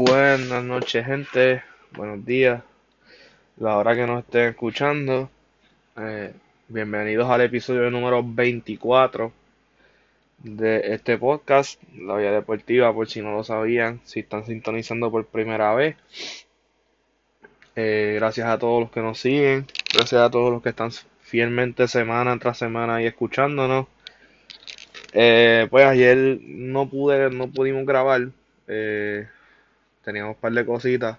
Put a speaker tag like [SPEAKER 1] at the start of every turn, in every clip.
[SPEAKER 1] Buenas noches, gente. Buenos días. La hora que nos estén escuchando. Eh, bienvenidos al episodio número 24 de este podcast, La Vía Deportiva, por si no lo sabían, si están sintonizando por primera vez. Eh, gracias a todos los que nos siguen, gracias a todos los que están fielmente semana tras semana ahí escuchándonos. Eh, pues ayer no pude, no pudimos grabar. Eh, teníamos un par de cositas.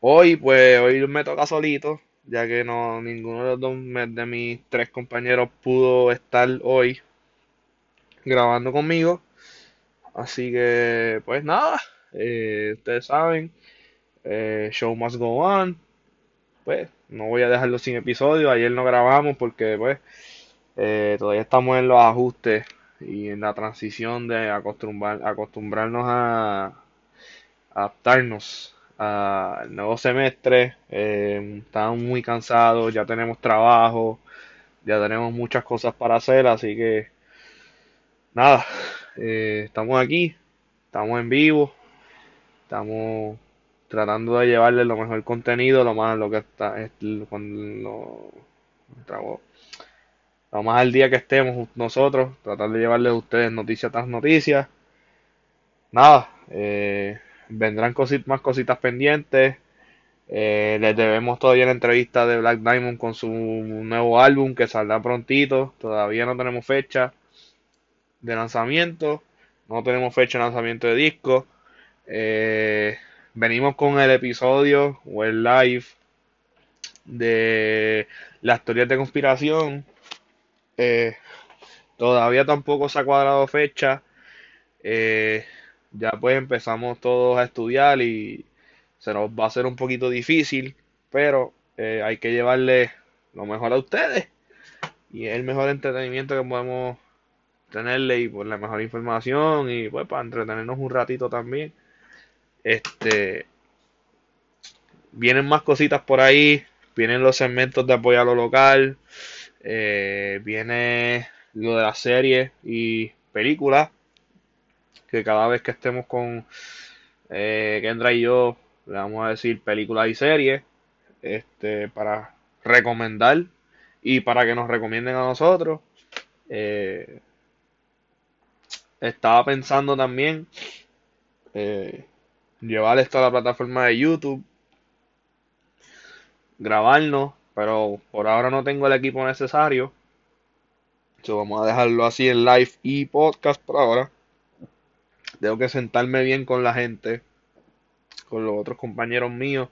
[SPEAKER 1] Hoy, pues, hoy me toca solito, ya que no ninguno de los dos de mis tres compañeros pudo estar hoy grabando conmigo. Así que, pues nada, eh, ustedes saben, eh, show must go on. Pues no voy a dejarlo sin episodio. Ayer no grabamos porque, pues, eh, todavía estamos en los ajustes y en la transición de acostumbrar, acostumbrarnos a adaptarnos al nuevo semestre. Eh, estamos muy cansados, ya tenemos trabajo, ya tenemos muchas cosas para hacer, así que nada, eh, estamos aquí, estamos en vivo, estamos tratando de llevarles lo mejor contenido, lo más lo que está, con lo, lo más al día que estemos nosotros, tratar de llevarles a ustedes noticias tras noticias. Nada, eh, vendrán más cositas pendientes. Eh, les debemos todavía la entrevista de Black Diamond con su nuevo álbum que saldrá prontito. Todavía no tenemos fecha de lanzamiento. No tenemos fecha de lanzamiento de disco. Eh, venimos con el episodio o el live de las teorías de conspiración. Eh, todavía tampoco se ha cuadrado fecha. Eh, ya pues empezamos todos a estudiar y se nos va a hacer un poquito difícil, pero eh, hay que llevarle lo mejor a ustedes y el mejor entretenimiento que podemos tenerle y pues la mejor información y pues para entretenernos un ratito también. Este vienen más cositas por ahí, vienen los segmentos de apoyo a lo local, eh, viene lo de la serie y películas que cada vez que estemos con eh, Kendra y yo, le vamos a decir películas y series, este, para recomendar y para que nos recomienden a nosotros. Eh, estaba pensando también eh, llevar esto a la plataforma de YouTube, grabarnos, pero por ahora no tengo el equipo necesario. So, vamos a dejarlo así en live y podcast por ahora. Tengo que sentarme bien con la gente, con los otros compañeros míos,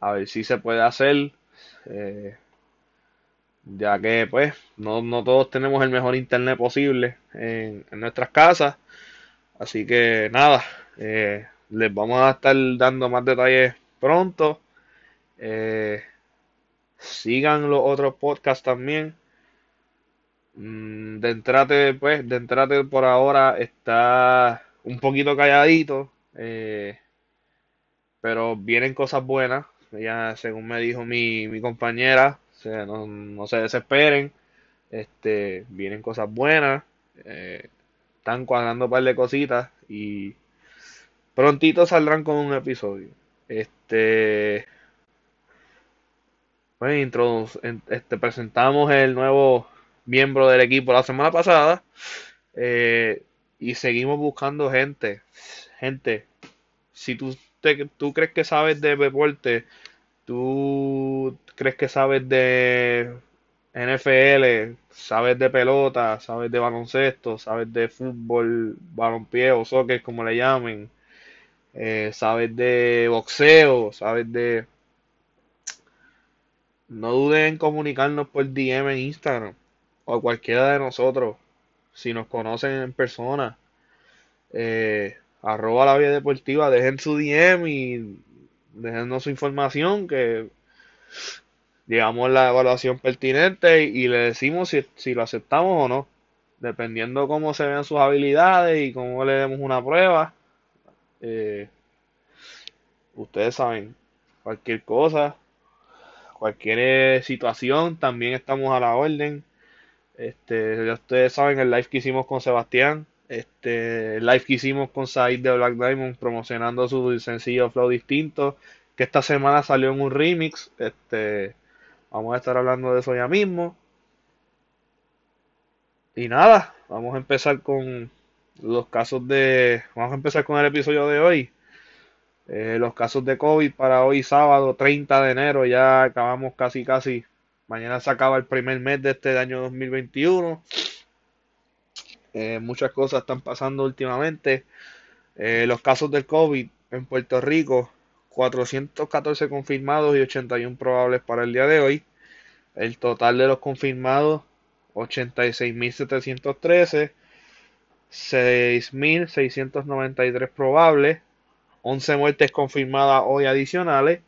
[SPEAKER 1] a ver si se puede hacer. Eh, ya que pues no, no, todos tenemos el mejor internet posible en, nuestras casas. Así que nada, eh, les vamos a estar dando más detalles pronto. Eh, sigan los otros podcasts también. Mm, de entrate, pues, de entrate por ahora está un poquito calladito, eh, pero vienen cosas buenas. Ya, según me dijo mi, mi compañera, no, se desesperen. Este, vienen cosas buenas. Eh, están cuadrando un par de cositas y prontito saldrán con un episodio. Este, pues este, presentamos el nuevo miembro del equipo la semana pasada. Eh, y seguimos buscando gente. Gente, si tú, te, tú crees que sabes de deporte, tú crees que sabes de NFL, sabes de pelota, sabes de baloncesto, sabes de fútbol, balonpié o soccer, como le llamen, eh, sabes de boxeo, sabes de... No duden en comunicarnos por DM en Instagram o cualquiera de nosotros si nos conocen en persona, eh, arroba la vía deportiva, dejen su DM y déjennos su información que digamos la evaluación pertinente y le decimos si, lo aceptamos o no, dependiendo cómo se vean sus habilidades y cómo le demos una prueba. Eh, ustedes saben, cualquier cosa, cualquier situación, también estamos a la orden. Este, ya ustedes saben el live que hicimos con Sebastián, Este live que hicimos con Said de Black Diamond promocionando su sencillo Flow Distinto, que esta semana salió en un remix. Este, vamos a estar hablando de eso ya mismo. Y nada, vamos a empezar con los casos de. Vamos a empezar con el episodio de hoy. Eh, los casos de COVID para hoy sábado 30 de enero. Ya acabamos casi casi. Mañana se acaba el primer mes de este año 2021. Eh, muchas cosas están pasando últimamente. Eh, los casos del COVID en Puerto Rico. 414 confirmados y 81 probables para el día de hoy. El total de los confirmados 86.713. 6.693 probables, 11 muertes confirmadas hoy adicionales,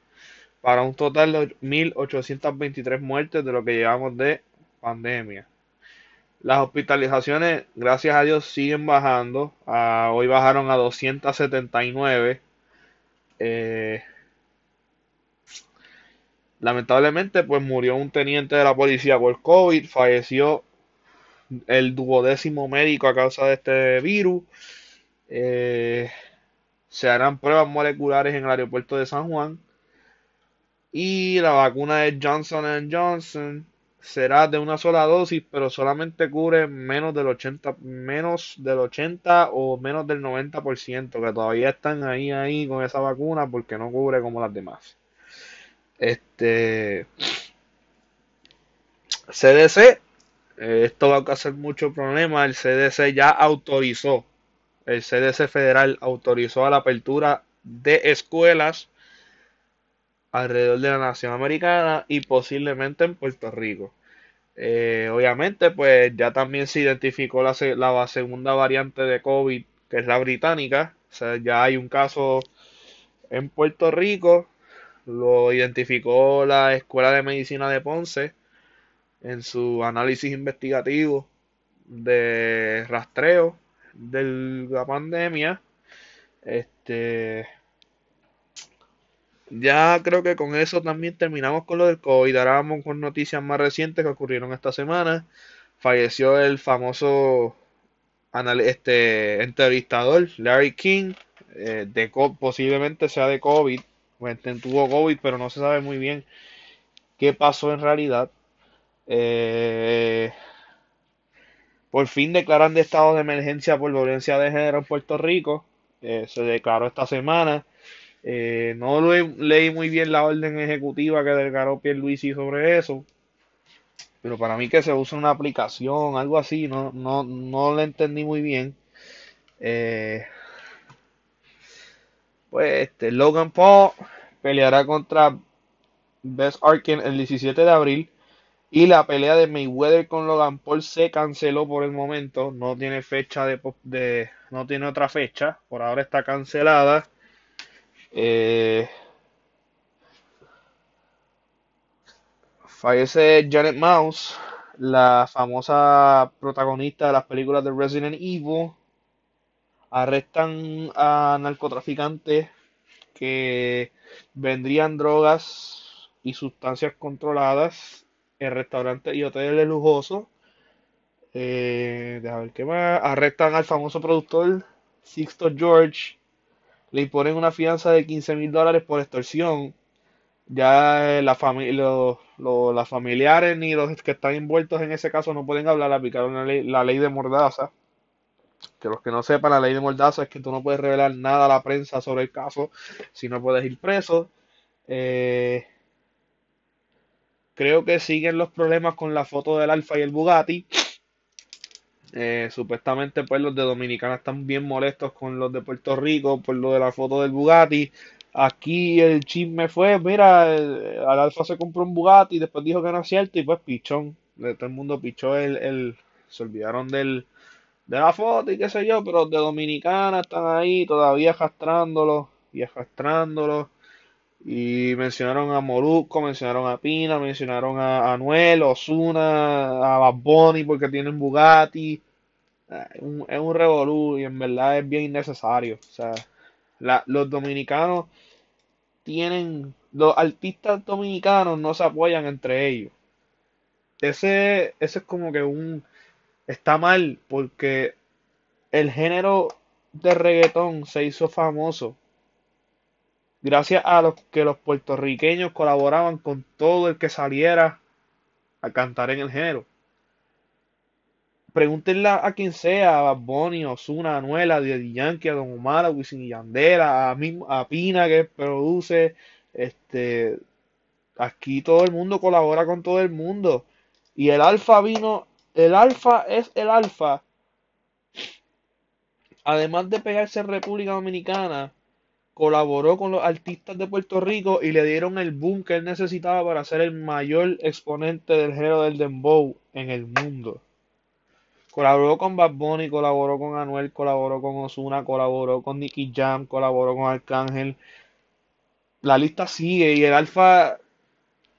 [SPEAKER 1] para un total de 1.823 muertes de lo que llevamos de pandemia. Las hospitalizaciones, gracias a Dios, siguen bajando. Ah, hoy bajaron a 279. Eh, lamentablemente, pues murió un teniente de la policía por COVID, falleció el duodécimo médico a causa de este virus. Eh, se harán pruebas moleculares en el aeropuerto de San Juan. Y la vacuna de Johnson Johnson será de una sola dosis, pero solamente cubre menos del 80, menos del 80 o menos del 90%, que todavía están ahí ahí con esa vacuna porque no cubre como las demás. Este CDC eh, esto va a causar mucho problema. El CDC ya autorizó, el CDC federal autorizó a la apertura de escuelas alrededor de la nación americana y posiblemente en Puerto Rico. Eh, obviamente, pues ya también se identificó la, la, segunda variante de COVID, que es la británica. O sea, ya hay un caso en Puerto Rico. Lo identificó la Escuela de Medicina de Ponce en su análisis investigativo de rastreo de la pandemia. Este ya creo que con eso también terminamos con lo del COVID. Ahora vamos con noticias más recientes que ocurrieron esta semana. Falleció el famoso este entrevistador Larry King. Eh, de posiblemente sea de COVID. Tuvo COVID, pero no se sabe muy bien qué pasó en realidad. Eh, por fin declaran de estado de emergencia por violencia de género en Puerto Rico. Eh, se declaró esta semana. Eh, no leí muy bien la orden ejecutiva que declaró Pierluisi sobre eso. Pero para mí que se usa una aplicación, algo así, no, no, no le entendí muy bien. pues este, Logan Paul peleará contra Best Arkin el 17 de abril y la pelea de Mayweather con Logan Paul se canceló por el momento. No tiene fecha de, no tiene otra fecha. Por ahora está cancelada. Eh, fallece Janet Mouse, la famosa protagonista de las películas de Resident Evil. Arrestan a narcotraficantes que vendrían drogas y sustancias controladas en restaurantes y hoteles lujosos. Eh, deja qué más. Arrestan al famoso productor Sixto George. Le imponen una fianza de 15 mil dólares por extorsión. Ya la familia, los familiares ni los que están envueltos en ese caso no pueden hablar. Aplicaron la ley, la ley de Mordaza. Que los que no sepan, la ley de Mordaza es que tú no puedes revelar nada a la prensa sobre el caso si no puedes ir preso. Eh, Creo que siguen los problemas con la foto del Alfa y el Bugatti. Eh, supuestamente pues los de Dominicana están bien molestos con los de Puerto Rico por lo de la foto del Bugatti. Aquí el chisme fue, mira, el, al Alfa se compró un Bugatti y después dijo que no es cierto y pues pichón. De todo el mundo pichó el, el se olvidaron del, de la foto y qué sé yo, pero los de Dominicana están ahí todavía arrastrándolo y arrastrándolo. Y mencionaron a Moruco, mencionaron a Pina, mencionaron a Anuel, Osuna, a Bad porque tienen Bugatti. Es un, es un revolú y en verdad es bien innecesario. O sea, los dominicanos tienen, los artistas dominicanos no se apoyan entre ellos. Ese, ese es como que un, está mal porque el género de reggaetón se hizo famoso gracias a los que los puertorriqueños colaboraban con todo el que saliera a cantar en el género. Pregúntenle a quien sea, a Bad Bunny, Ozuna, Anuela, a Daddy Yankee, a Don Omar, a Wisin y Yandera, a, a Pina que produce, este, aquí todo el mundo colabora con todo el mundo. Y el alfa vino, el alfa es el alfa. Además de pegarse en República Dominicana, colaboró con los artistas de Puerto Rico y le dieron el boom que él necesitaba para ser el mayor exponente del género del dembow en el mundo. Colaboró con Bad Bunny, colaboró con Anuel, colaboró con Ozuna, colaboró con Nicky Jam, colaboró con Arcángel. La lista sigue y el Alfa,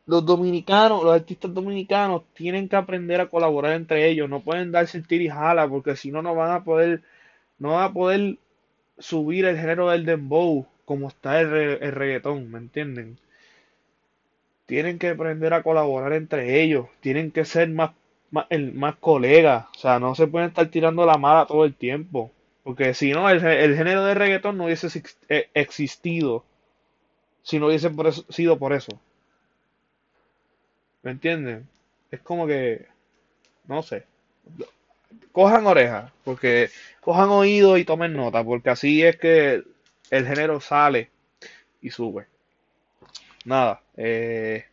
[SPEAKER 1] los dominicanos, los artistas dominicanos tienen que aprender a colaborar entre ellos. No pueden darse el tir y jala porque si no no van a poder, no van a poder subir el género del dembow como está el, el reggaetón, ¿me entienden? Tienen que aprender a colaborar entre ellos, tienen que ser más, el, más colegas, o sea, no se pueden estar tirando la mala todo el tiempo, porque si no, el, género de reggaetón no hubiese eh, existido si no hubiese sido por eso. ¿Me entienden? Es como que, no sé cojan orejas, porque cojan oído y tomen nota, porque así es que el género sale y sube. Nada, eh,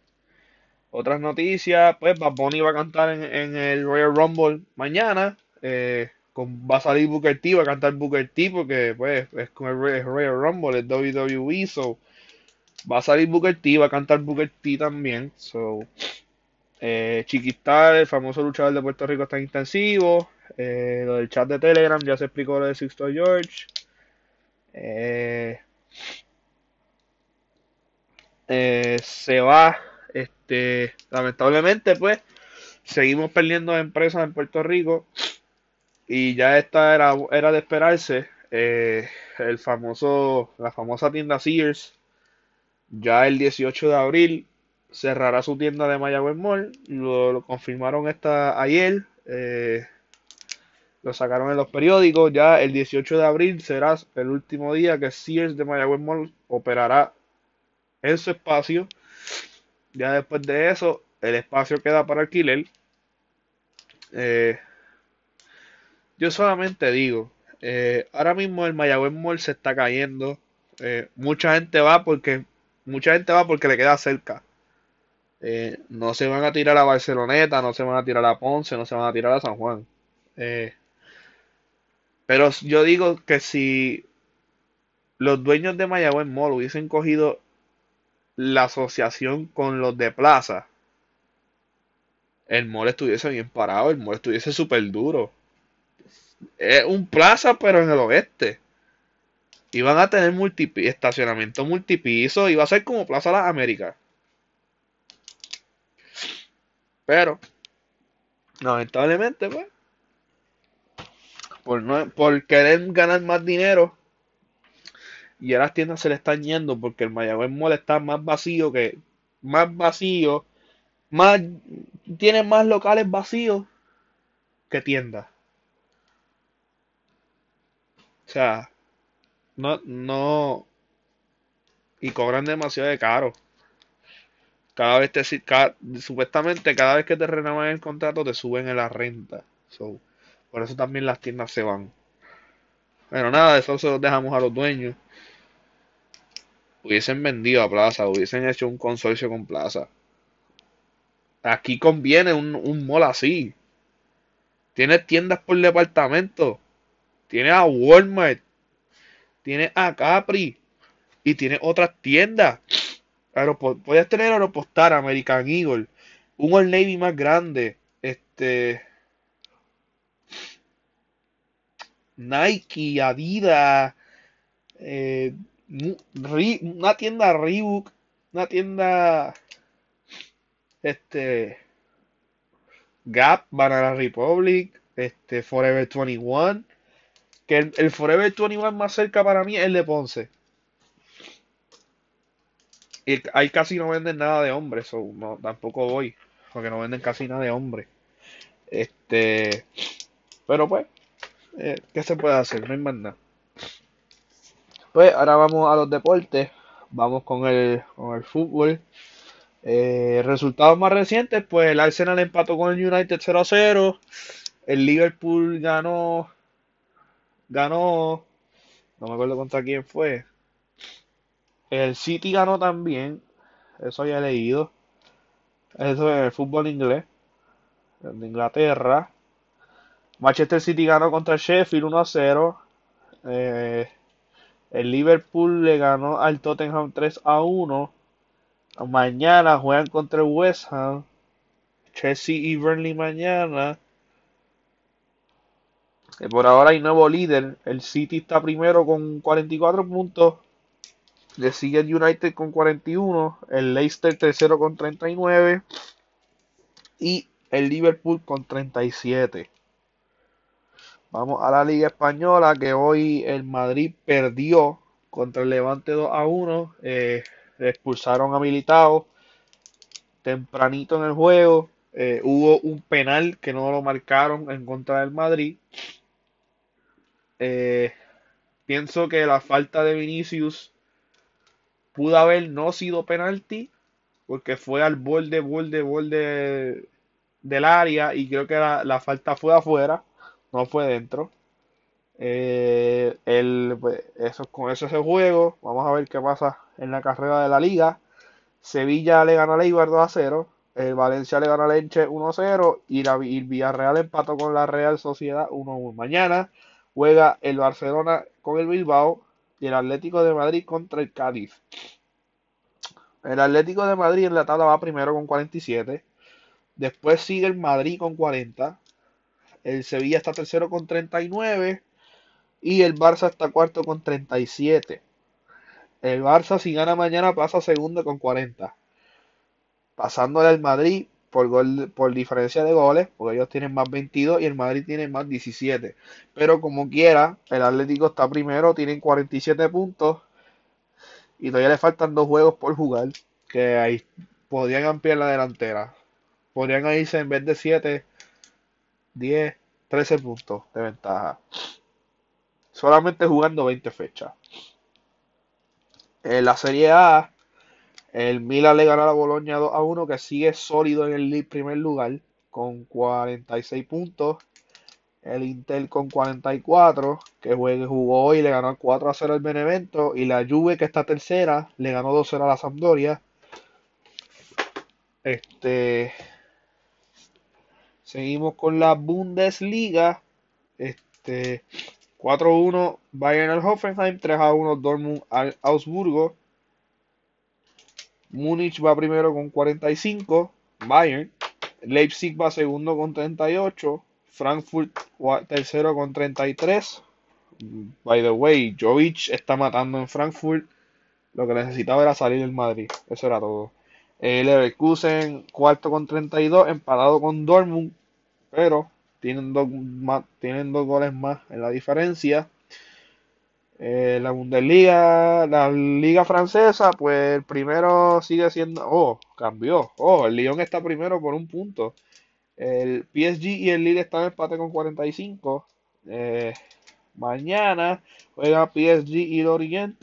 [SPEAKER 1] otras noticias, pues Bad va a cantar en, el Royal Rumble mañana. Eh, con, va a salir Booker T, va a cantar Booker T porque pues es con el Royal Rumble, el WWE, so va a salir Booker T, va a cantar Booker T también. So, eh, Chiquistar, el famoso luchador de Puerto Rico, está intensivo. Eh, lo del chat de Telegram, ya se explicó lo de Sixto George. Eh, eh, se va, este, lamentablemente, pues, seguimos perdiendo empresas en Puerto Rico. Y ya esta era, era de esperarse. el famoso, la famosa tienda Sears, ya el 18 de abril cerrará su tienda de Mayagüez Mall. Lo, confirmaron esta ayer. Eh, lo sacaron en los periódicos. Ya el 18 de abril será el último día que Sears de Mayagüez Mall operará en su espacio. Ya después de eso, el espacio queda para alquiler. Eh, yo solamente digo, eh, ahora mismo el Mayagüez Mall se está cayendo. mucha gente va porque mucha gente va porque le queda cerca. Eh, no se van a tirar a Barceloneta, no se van a tirar a Ponce, no se van a tirar a San Juan. Eh, pero yo digo que si los dueños de Mayagüez Mall hubiesen cogido la asociación con los de Plaza, el mall estuviese bien parado, el mall estuviese súper duro. Es un plaza, pero en el oeste. Iban a tener estacionamiento multipiso, iba a ser como Plaza Las Américas. Pero, lamentablemente, pues, por, no, por querer ganar más dinero, y a las tiendas se le están yendo porque el Mayagüez Mall está más vacío que, más vacío, más, tiene más locales vacíos que tiendas. O sea, no, no, y cobran demasiado de caro cada vez te supuestamente cada vez que te renuevan el contrato te suben en la renta. por eso también las tiendas se van. Pero nada, eso se lo dejamos a los dueños. Hubiesen vendido a Plaza, hubiesen hecho un consorcio con Plaza. Aquí conviene un, un mall así. Tiene tiendas por departamento. Tiene a Walmart. Tiene a Capri. Y tiene otras tiendas puedes tener Aeropostar, American Eagle, un Old Navy más grande, este Nike, Adidas, eh, una tienda Reebok, una tienda este Gap, Banana Republic, este Forever 21, que el, el Forever 21 más cerca para mí es el de Ponce. Y ahí casi no venden nada de hombres, o no, tampoco voy, porque no venden casi nada de hombres. Este, pero pues, Eh, ¿qué se puede hacer? No hay más nada. Pues ahora vamos a los deportes. Vamos con el, con el fútbol. Eh, resultados más recientes, pues el Arsenal empató con el United 0 a 0. El Liverpool ganó. Ganó. No me acuerdo contra quién fue. El City ganó también. Eso ya he leído. Eso es el fútbol inglés. De Inglaterra. Manchester City ganó contra el Sheffield 1 a 0. Eh, el Liverpool le ganó al Tottenham 3 a 1. Mañana juegan contra el West Ham. Chelsea y Burnley mañana. Eh, por ahora hay nuevo líder. El City está primero con 44 puntos. Le sigue el United con 41. El Leicester tercero con 39. Y el Liverpool con 37. Vamos a la Liga Española que hoy el Madrid perdió contra el Levante 2 a 1. Eh, expulsaron a Militao tempranito en el juego. Eh, hubo un penal que no lo marcaron en contra del Madrid. Eh, pienso que la falta de Vinicius pudo haber no sido penalti porque fue al borde, borde, borde del área y creo que la, falta fue afuera, no fue dentro. Eh, el, pues, eso, con eso juego. Vamos a ver qué pasa en la carrera de la liga. Sevilla le gana a Leibar 2 a 0. El Valencia le gana a Lenche 1 a 0. Y, la, el Villarreal empató con la Real Sociedad 1 a 1. Mañana juega el Barcelona con el Bilbao y el Atlético de Madrid contra el Cádiz. El Atlético de Madrid en la tabla va primero con 47. Después sigue el Madrid con 40. El Sevilla está tercero con 39. Y el Barça está cuarto con 37. El Barça si gana mañana pasa segundo con 40. Pasándole al Madrid por, gol, por diferencia de goles, porque ellos tienen más 22 y el Madrid tiene más 17. Pero como quiera, el Atlético está primero, tienen 47 puntos y todavía le faltan dos juegos por jugar, que ahí podrían ampliar la delantera. Podrían irse en vez de 7, 10, 13 puntos de ventaja solamente jugando 20 fechas. En la Serie A, el Milan le ganó a la Boloña 2 a 1, que sigue sólido en el primer lugar con 46 puntos. El Inter con 44, que jugó hoy, le ganó 4 a 0 al Benevento. Y la Juve, que está tercera, le ganó 2 a 0 a la Sampdoria. Este. Seguimos con la Bundesliga. Este. 4-1 Bayern al Hoffenheim, 3-1 Dortmund al Augsburgo. Múnich va primero con 45, Bayern. Leipzig va segundo con 38, Frankfurt tercero con 33. By the way, Jovic está matando en Frankfurt. Lo que necesitaba era salir del Madrid. Eso era todo. El Leverkusen cuarto con 32, empatado con Dortmund. Pero tienen dos, tienen dos goles más en la diferencia. Eh, la Bundesliga, la Liga Francesa, pues el primero sigue siendo. Oh, cambió. Oh, el Lyon está primero por un punto. El PSG y el Lille están en empate con 45. Eh, mañana juega PSG y Lorient.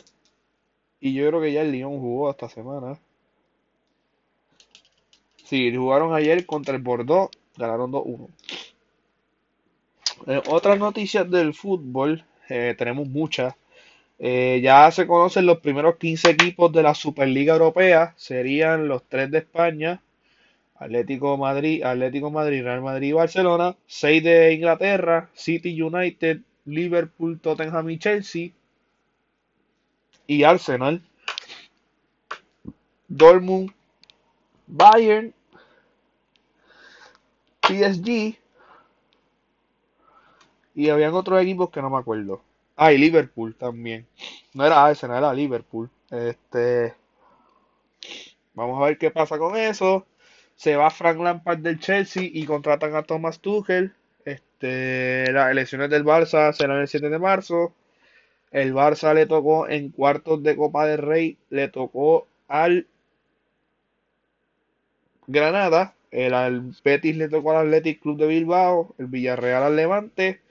[SPEAKER 1] Y yo creo que ya el Lyon jugó esta semana. Sí, jugaron ayer contra el Bordeaux. Ganaron 2-1. Eh, otras noticias del fútbol, tenemos muchas. Eh, ya se conocen los primeros 15 equipos de la Superliga Europea, serían los tres de España, Atlético Madrid, Atlético Madrid, Real Madrid y Barcelona, 6 de Inglaterra, City United, Liverpool, Tottenham y Chelsea, y Arsenal, Dortmund, Bayern, PSG, y habían otros equipos que no me acuerdo. Ah, y Liverpool también. No era Arsenal, era Liverpool. Este. Vamos a ver qué pasa con eso. Se va Frank Lampard del Chelsea y contratan a Thomas Tuchel. Este, las elecciones del Barça serán el 7 de marzo. El Barça le tocó en cuartos de Copa del Rey, le tocó al Granada, el al Betis le tocó al Athletic Club de Bilbao, el Villarreal al Levante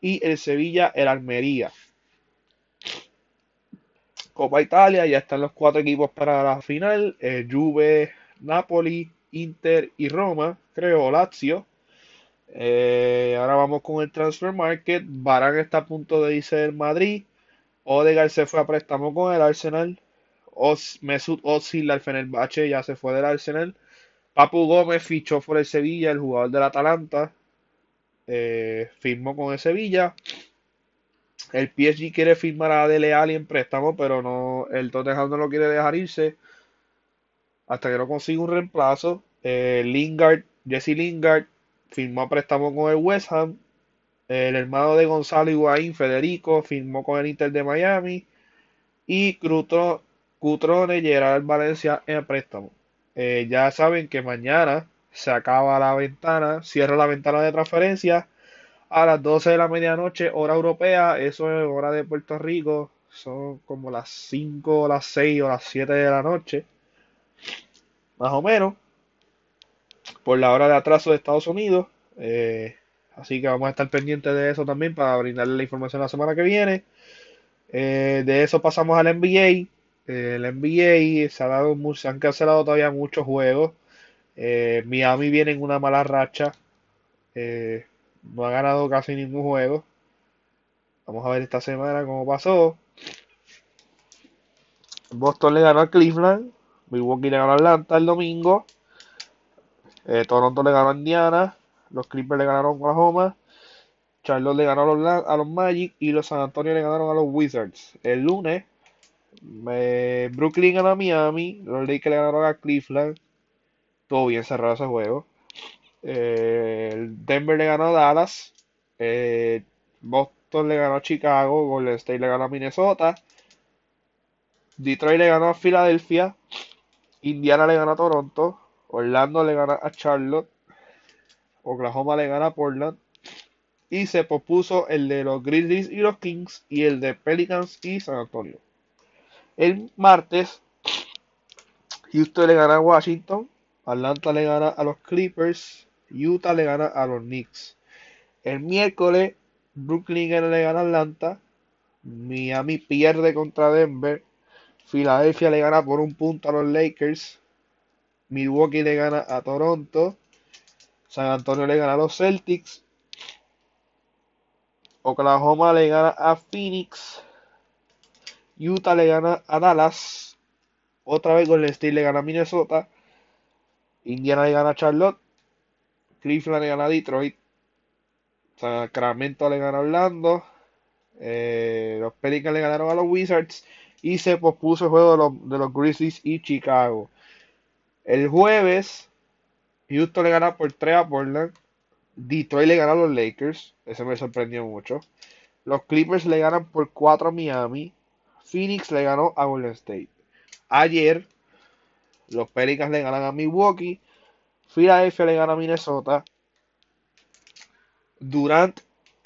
[SPEAKER 1] y el Sevilla el Almería. Copa Italia, ya están los cuatro equipos para la final, eh, Juve, Napoli, Inter y Roma, creo, Lazio. Eh, ahora vamos con el transfer market. Barán está a punto de irse del Madrid. Odegaard se fue a préstamo con el Arsenal. Mesut Özil al Fenerbahce ya se fue del Arsenal. Papu Gómez fichó por el Sevilla, el jugador del Atalanta. Eh, firmó con el Sevilla. El PSG quiere firmar a Dele Alli en préstamo, pero no, el Tottenham no lo quiere dejar irse hasta que no consiga un reemplazo. Eh, Lingard, Jesse Lingard, firmó a préstamo con el West Ham. El hermano de Gonzalo Higuaín, Federico, firmó con el Inter de Miami. Y Cutrone Gerard Valencia en préstamo. Eh, ya saben que mañana se acaba la ventana, cierra la ventana de transferencia a las 12 de la medianoche, hora europea, eso es hora de Puerto Rico, son como las 5, las 6 o las 7 de la noche, más o menos por la hora de atraso de Estados Unidos. Eh, así que vamos a estar pendientes de eso también para brindarle la información la semana que viene. Eh, de eso pasamos al NBA. El NBA se, ha dado, se han cancelado todavía muchos juegos. Miami viene en una mala racha. no ha ganado casi ningún juego. Vamos a ver esta semana cómo pasó. Boston le ganó a Cleveland. Milwaukee le ganó a Atlanta el domingo. Eh, Toronto le ganó a Indiana. Los Clippers le ganaron a Oklahoma. Charlotte le ganó a los, Magic. Y los San Antonio le ganaron a los Wizards. El lunes, Brooklyn ganó a Miami. Los Lakers le ganaron a Cleveland. Todo bien cerrado ese juego. Eh, Denver le ganó a Dallas. Eh, Boston le ganó a Chicago. Golden State le ganó a Minnesota. Detroit le ganó a Filadelfia. Indiana le ganó a Toronto. Orlando le gana a Charlotte. Oklahoma le gana a Portland. Y se propuso el de los Grizzlies y los Kings y el de Pelicans y San Antonio. El martes, Houston le gana a Washington. Atlanta le gana a los Clippers. Utah le gana a los Knicks. El miércoles, Brooklyn le gana a Atlanta. Miami pierde contra Denver. Filadelfia le gana por un punto a los Lakers. Milwaukee le gana a Toronto. San Antonio le gana a los Celtics. Oklahoma le gana a Phoenix. Utah le gana a Dallas. Otra vez Golden State le gana a Minnesota. Indiana le gana a Charlotte. Cleveland le gana a Detroit. Sacramento le gana a Orlando. Eh, los Pelicans le ganaron a los Wizards. Y se pospuso el juego de los, de los Grizzlies y Chicago. El jueves, Houston le gana por 3 a Portland. Detroit le gana a los Lakers. Eso me sorprendió mucho. Los Clippers le ganan por 4 a Miami. Phoenix le ganó a Golden State. Ayer, los Pelicans le ganan a Milwaukee. Philadelphia le gana a Minnesota. Durant,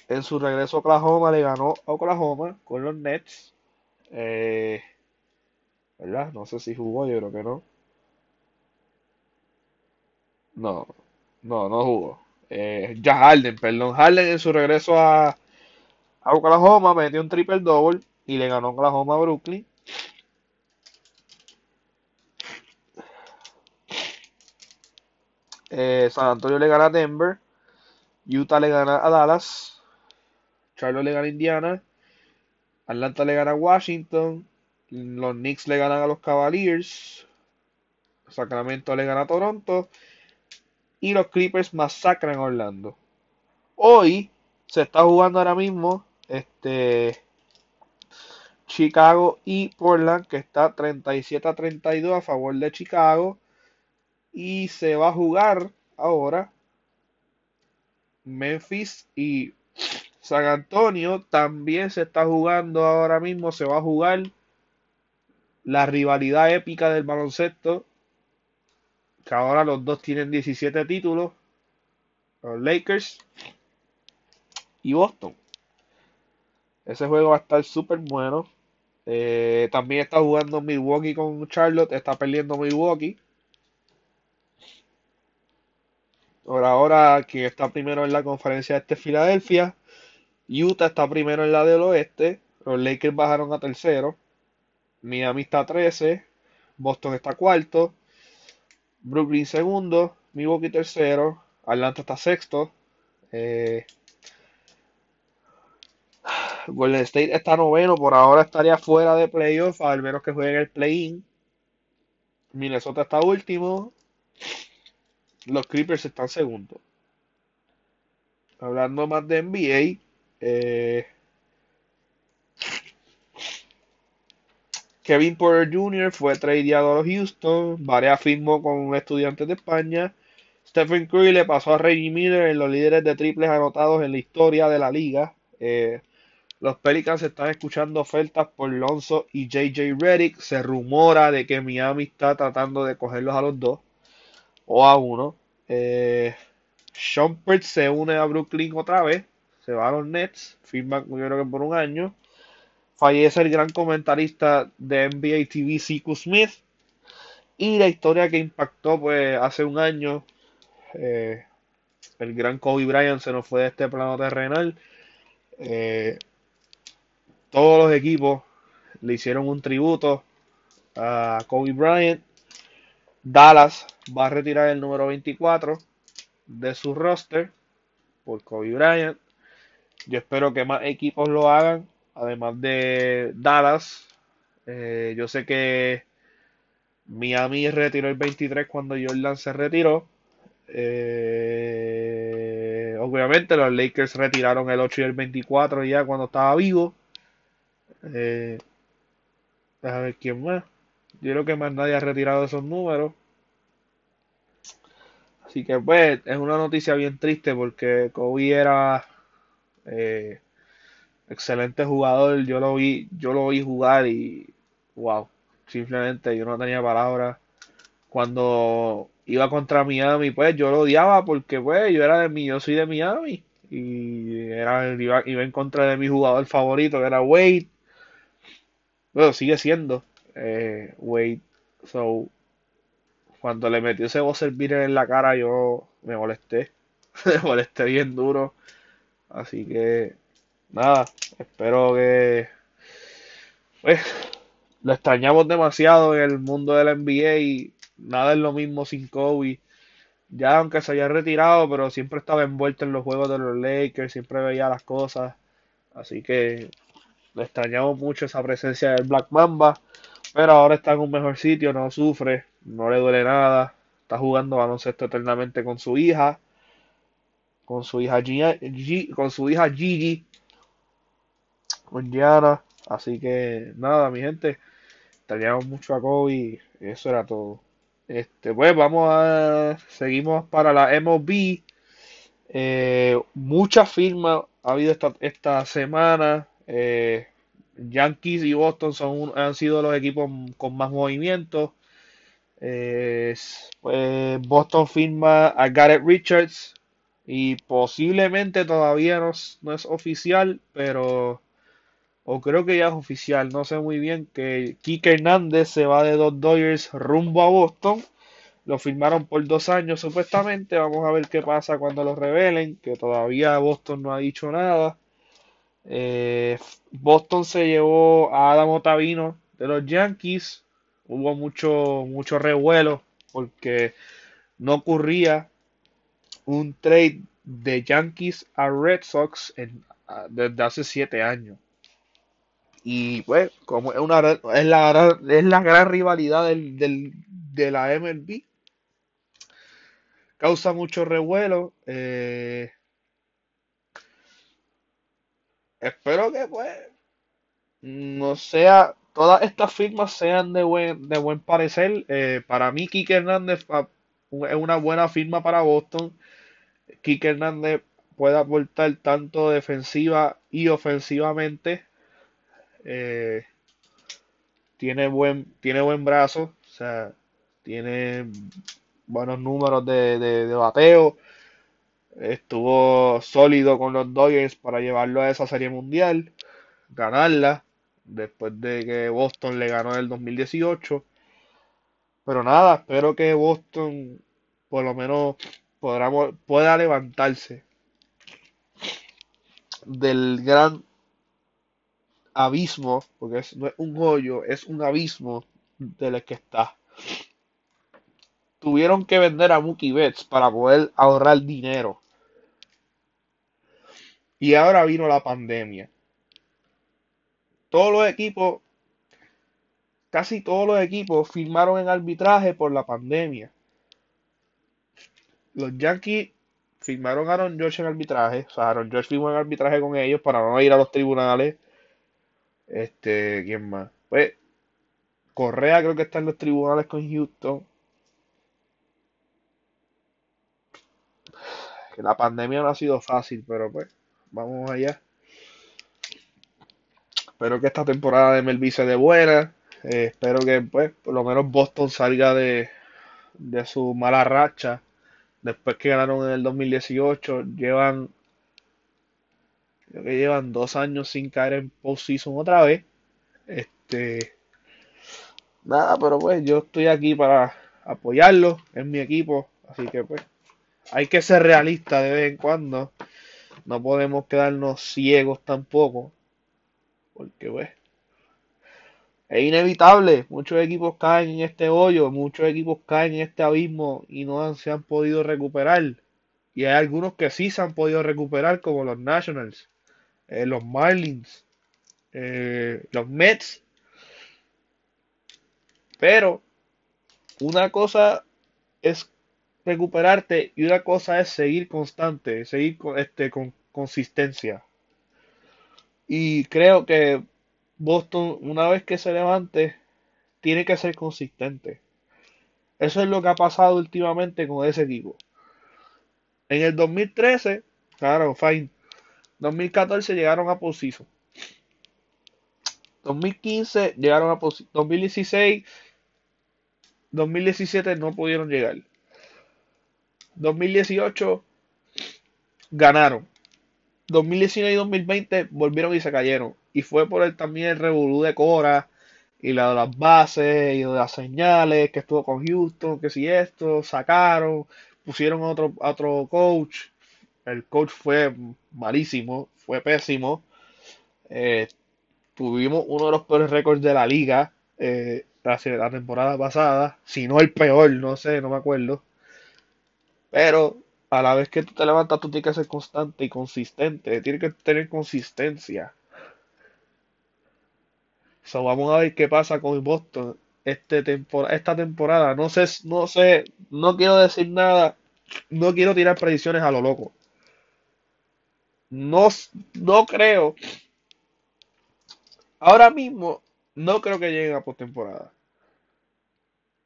[SPEAKER 1] en su regreso a Oklahoma, le ganó a Oklahoma con los Nets. Eh, ¿Verdad? No sé si jugó, yo creo que no. No, no, no jugó. Eh, ya Harden, perdón. Harden en su regreso a, a Oklahoma metió un triple double y le ganó Oklahoma a Brooklyn. Eh, San Antonio le gana a Denver. Utah le gana a Dallas. Charlotte le gana a Indiana. Atlanta le gana a Washington. Los Knicks le ganan a los Cavaliers. Sacramento le gana a Toronto y los Clippers masacran a Orlando. Hoy se está jugando ahora mismo este Chicago y Portland, que está 37 a 32 a favor de Chicago. Y se va a jugar ahora Memphis y San Antonio. También se está jugando ahora mismo, se va a jugar la rivalidad épica del baloncesto que ahora los dos tienen 17 títulos, los Lakers y Boston. Ese juego va a estar súper bueno. Eh, también está jugando Milwaukee con Charlotte, está perdiendo Milwaukee. Por ahora, quien está primero en la conferencia este es Filadelfia. Utah está primero en la del oeste. Los Lakers bajaron a tercero. Miami está 13. Boston está cuarto. Brooklyn segundo. Milwaukee tercero. Atlanta está sexto. Eh, Golden State está noveno. Por ahora estaría fuera de playoff. Al menos que jueguen el play-in. Minnesota está último. Los Clippers están segundos. Hablando más de NBA. Eh, Kevin Porter Jr. fue tradeado a los Houston. Varea firmó con estudiantes de España. Stephen Curry le pasó a Reggie Miller en los líderes de triples anotados en la historia de la liga. Eh, los Pelicans están escuchando ofertas por Lonzo y JJ Redick. Se rumora de que Miami está tratando de cogerlos a los dos o a uno. Eh, Shumpert se une a Brooklyn otra vez. Se va a los Nets. Firman, yo creo que por un año. Fallece el gran comentarista de NBA TV, Siku Smith. Y la historia que impactó, pues, hace un año. Eh, el gran Kobe Bryant se nos fue de este plano terrenal. Eh, todos los equipos le hicieron un tributo a Kobe Bryant. Dallas va a retirar el número 24 de su roster por Kobe Bryant. Yo espero que más equipos lo hagan, además de Dallas. Eh, yo sé que Miami retiró el 23 cuando Jordan se retiró. Eh, obviamente los Lakers retiraron el 8 y el 24 ya cuando estaba vivo. Eh, a ver quién más. Yo creo que más nadie ha retirado esos números. Así que pues es una noticia bien triste porque Kobe era eh, excelente jugador. Yo lo vi, yo lo vi jugar y wow, simplemente yo no tenía palabras. Cuando iba contra Miami, pues yo lo odiaba porque pues yo era de mi, yo soy de Miami y era iba, iba en contra de mi jugador favorito que era Wade. Bueno, sigue siendo eh, Wade. So, cuando le metió ese buzzer beater en la cara, yo me molesté. me molesté bien duro. Así que, nada, espero que. Pues, lo extrañamos demasiado en el mundo del NBA y nada es lo mismo sin Kobe. Ya aunque se haya retirado, pero siempre estaba envuelto en los juegos de los Lakers, siempre veía las cosas. Así que le extrañamos mucho esa presencia del Black Mamba. Pero ahora está en un mejor sitio, no sufre, no le duele nada. Está jugando baloncesto eternamente con su hija. Con su hija Gigi, con su hija Gigi. Con Gianna. Así que nada, mi gente. Extrañamos mucho a Kobe. Eso era todo. Este, pues vamos a. Seguimos para la MLB. Eh, muchas firmas ha habido esta, esta semana. Eh, Yankees y Boston son han sido los equipos con más movimiento. Eh, pues Boston firma a Garrett Richards y posiblemente todavía no, es oficial, pero o creo que ya es oficial, no sé muy bien que Kike Hernández se va de dos Dodgers rumbo a Boston. Lo firmaron por dos años supuestamente. Vamos a ver qué pasa cuando lo revelen, que todavía Boston no ha dicho nada. Eh, Boston se llevó a Adam Otavino de los Yankees. Hubo mucho, mucho revuelo porque no ocurría un trade de Yankees a Red Sox en, desde hace siete años. Y pues, como es, la, es la gran rivalidad del, del, de la MLB, causa mucho revuelo. Eh, espero que pues no sea todas estas firmas sean de buen de buen parecer. Eh, para mí Kike Hernández es una buena firma para Boston. Kike Hernández puede aportar tanto defensiva y ofensivamente. Eh, tiene buen tiene buen brazo o sea tiene buenos números de, de bateo estuvo sólido con los Dodgers para llevarlo a esa serie mundial, ganarla, después de que Boston le ganó en el 2018. Pero nada, espero que Boston por lo menos pueda levantarse. del gran abismo, porque es, no es un hoyo, es un abismo del que está. Tuvieron que vender a Mookie Betts para poder ahorrar dinero. Y ahora vino la pandemia. Todos los equipos, casi todos los equipos firmaron en arbitraje por la pandemia. Los Yankees firmaron a Aaron George en arbitraje. O sea, Aaron George firmó en arbitraje con ellos para no ir a los tribunales. Este, ¿quién más? Pues, Correa creo que está en los tribunales con Houston. Que la pandemia no ha sido fácil, pero pues, vamos allá. Espero que esta temporada de Melvin se de buena. Eh, espero que, pues, por lo menos Boston salga de, de su mala racha. Después que ganaron en el 2018, llevan, creo que llevan dos años sin caer en postseason otra vez. Este, nada, pero pues yo estoy aquí para apoyarlo, es mi equipo, así que pues hay que ser realista de vez en cuando. No podemos quedarnos ciegos tampoco, porque pues es inevitable. Muchos equipos caen en este hoyo, muchos equipos caen en este abismo y no se han podido recuperar. Y hay algunos que sí se han podido recuperar, como los Nationals, eh, los Marlins, eh, los Mets. Pero una cosa es recuperarte y una cosa es seguir constante, seguir con, este, con consistencia. Y creo que Boston, una vez que se levante, tiene que ser consistente. Eso es lo que ha pasado últimamente con ese equipo. En el 2013, claro, fine. 2014 llegaron a postseason. 2015 llegaron a postseason. 2016, 2017 no pudieron llegar. 2018 ganaron. 2019 y 2020 volvieron y se cayeron. Y fue por el, también el revolú de Cora y la de las bases y de las señales que estuvo con Houston, que si esto, sacaron, pusieron a otro, otro coach. El coach fue malísimo, fue pésimo. Eh, tuvimos uno de los peores récords de la liga eh, la, la temporada pasada, si no el peor, no sé, no me acuerdo. Pero a la vez que tú te levantas, tú tienes que ser constante y consistente. Tienes que tener consistencia. So, vamos a ver qué pasa con Boston este esta temporada. No sé, no sé, no quiero decir nada. No quiero tirar predicciones a lo loco. No, no creo. Ahora mismo, no creo que lleguen a postemporada.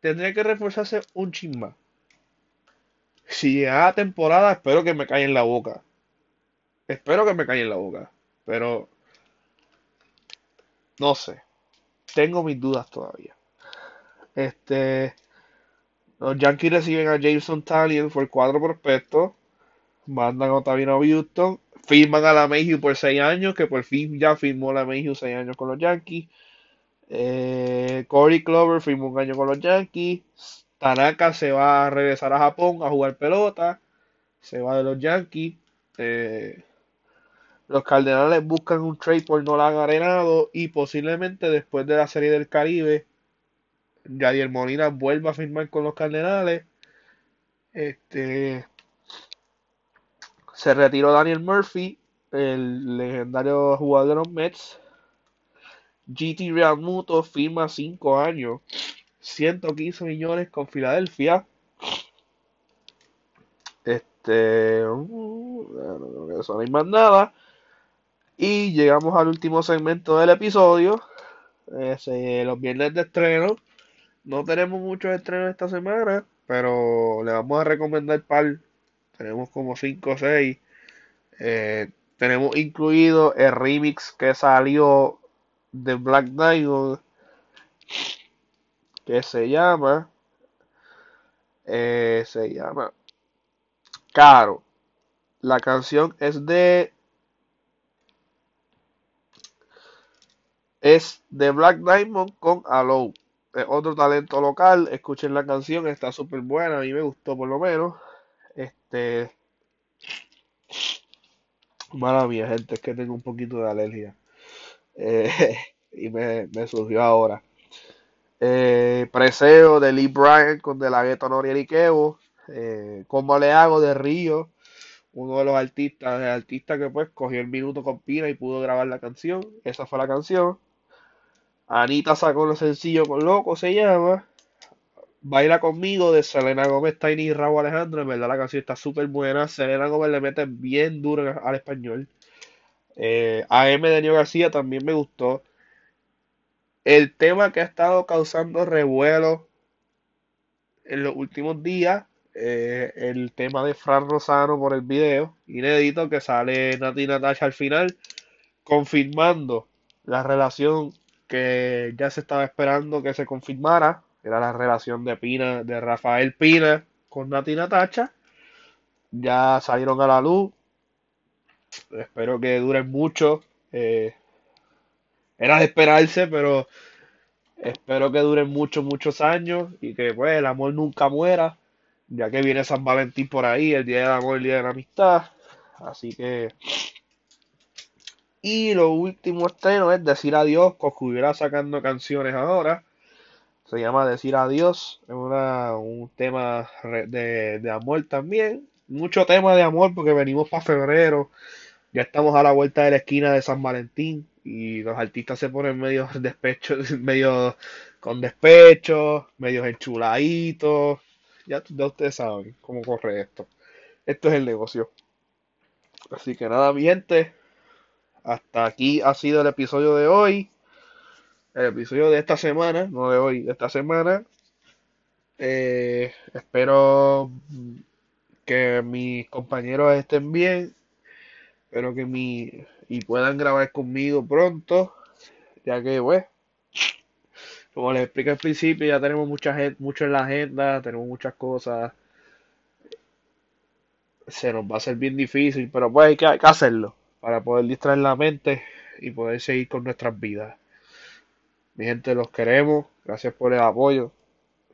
[SPEAKER 1] Tendría que reforzarse un chisma. Si llega a temporada, espero que me caiga en la boca. Espero que me caiga en la boca. Pero no sé. Tengo mis dudas todavía. Este. Los Yankees reciben a Jameson Tallien por cuatro prospectos. Mandan a Otavino Houston. Firman a la Mayhew por seis años, que por fin ya firmó la Mayhew seis años con los Yankees. Eh, Corey Clover firmó un año con los Yankees. Tanaka se va a regresar a Japón a jugar pelota. Se va de los Yankees. Eh, los Cardenales buscan un trade por Nolan Arenado y posiblemente después de la Serie del Caribe, Yadier Molina vuelva a firmar con los Cardenales. Este, se retiró Daniel Murphy, el legendario jugador de los Mets. GT Realmuto firma 5 años 115 millones con Filadelfia. Este. Uh, no eso no hay más nada. Y llegamos al último segmento del episodio. los viernes de estreno. No tenemos muchos estrenos esta semana. Pero le vamos a recomendar par. Tenemos como 5 o 6. Eh, tenemos incluido el remix que salió de Black Diamond que se llama eh, se llama Caro. La canción es de es de Black Diamond con Alou. otro talento local. Escuchen la canción, está súper buena. A mí me gustó por lo menos. Este. Mala mía, gente, es que tengo un poquito de alergia. Eh, y me, me surgió ahora. Eh, preseo de Lee Bryant con De La Ghetto Noriel y Kevo. Eh, ¿Cómo le hago de Río? Uno de los artistas, el que pues cogió el minuto con Pina y pudo grabar la canción. Esa fue la canción. Anita sacó los sencillo con Loco, se llama. Baila conmigo de Selena Gómez, Tiny y Raúl Alejandro. En verdad la canción está súper buena. Selena Gómez le mete bien duro al español. Eh, AM de Daniel García también me gustó. El tema que ha estado causando revuelo en los últimos días, eh, el tema de Fran Rosano por el video inédito que sale Nati Natasha al final, confirmando la relación que ya se estaba esperando que se confirmara, era la relación de Pina, de Rafael Pina con Nati Natacha. Ya salieron a la luz. Espero que duren mucho. Eh, era de esperarse, pero espero que duren muchos, muchos años y que pues el amor nunca muera, ya que viene San Valentín por ahí, el día del amor, el día de la amistad. Así que y lo último estreno es Decir Adiós, hubiera sacando canciones ahora. Se llama Decir Adiós, es un tema de, de amor también. Mucho tema de amor porque venimos para febrero. Ya estamos a la vuelta de la esquina de San Valentín y los artistas se ponen medio despecho, medio con despecho, medio enchuladitos. Ya, ya ustedes saben cómo corre esto. Esto es el negocio. Así que nada, mi gente. Hasta aquí ha sido el episodio de hoy. El episodio de esta semana, no de hoy, de esta semana. Eh, espero que mis compañeros estén bien. Espero que mi y puedan grabar conmigo pronto. Ya que, pues, como les expliqué al principio, ya tenemos mucha gente, mucho en la agenda, tenemos muchas cosas. Se nos va a hacer bien difícil, pero pues hay que hacerlo para poder distraer la mente y poder seguir con nuestras vidas. Mi gente, los queremos. Gracias por el apoyo.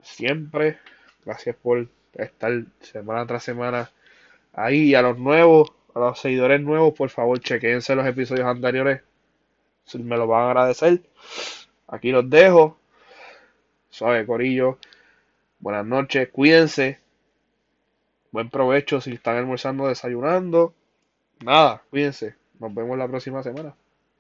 [SPEAKER 1] Siempre. Gracias por estar semana tras semana ahí. Y a los nuevos, a los seguidores nuevos, por favor, chequense los episodios anteriores. Me lo van a agradecer. Aquí los dejo. Suave, Corillo. Buenas noches. Cuídense. Buen provecho si están almorzando, desayunando. Nada, cuídense. Nos vemos la próxima semana.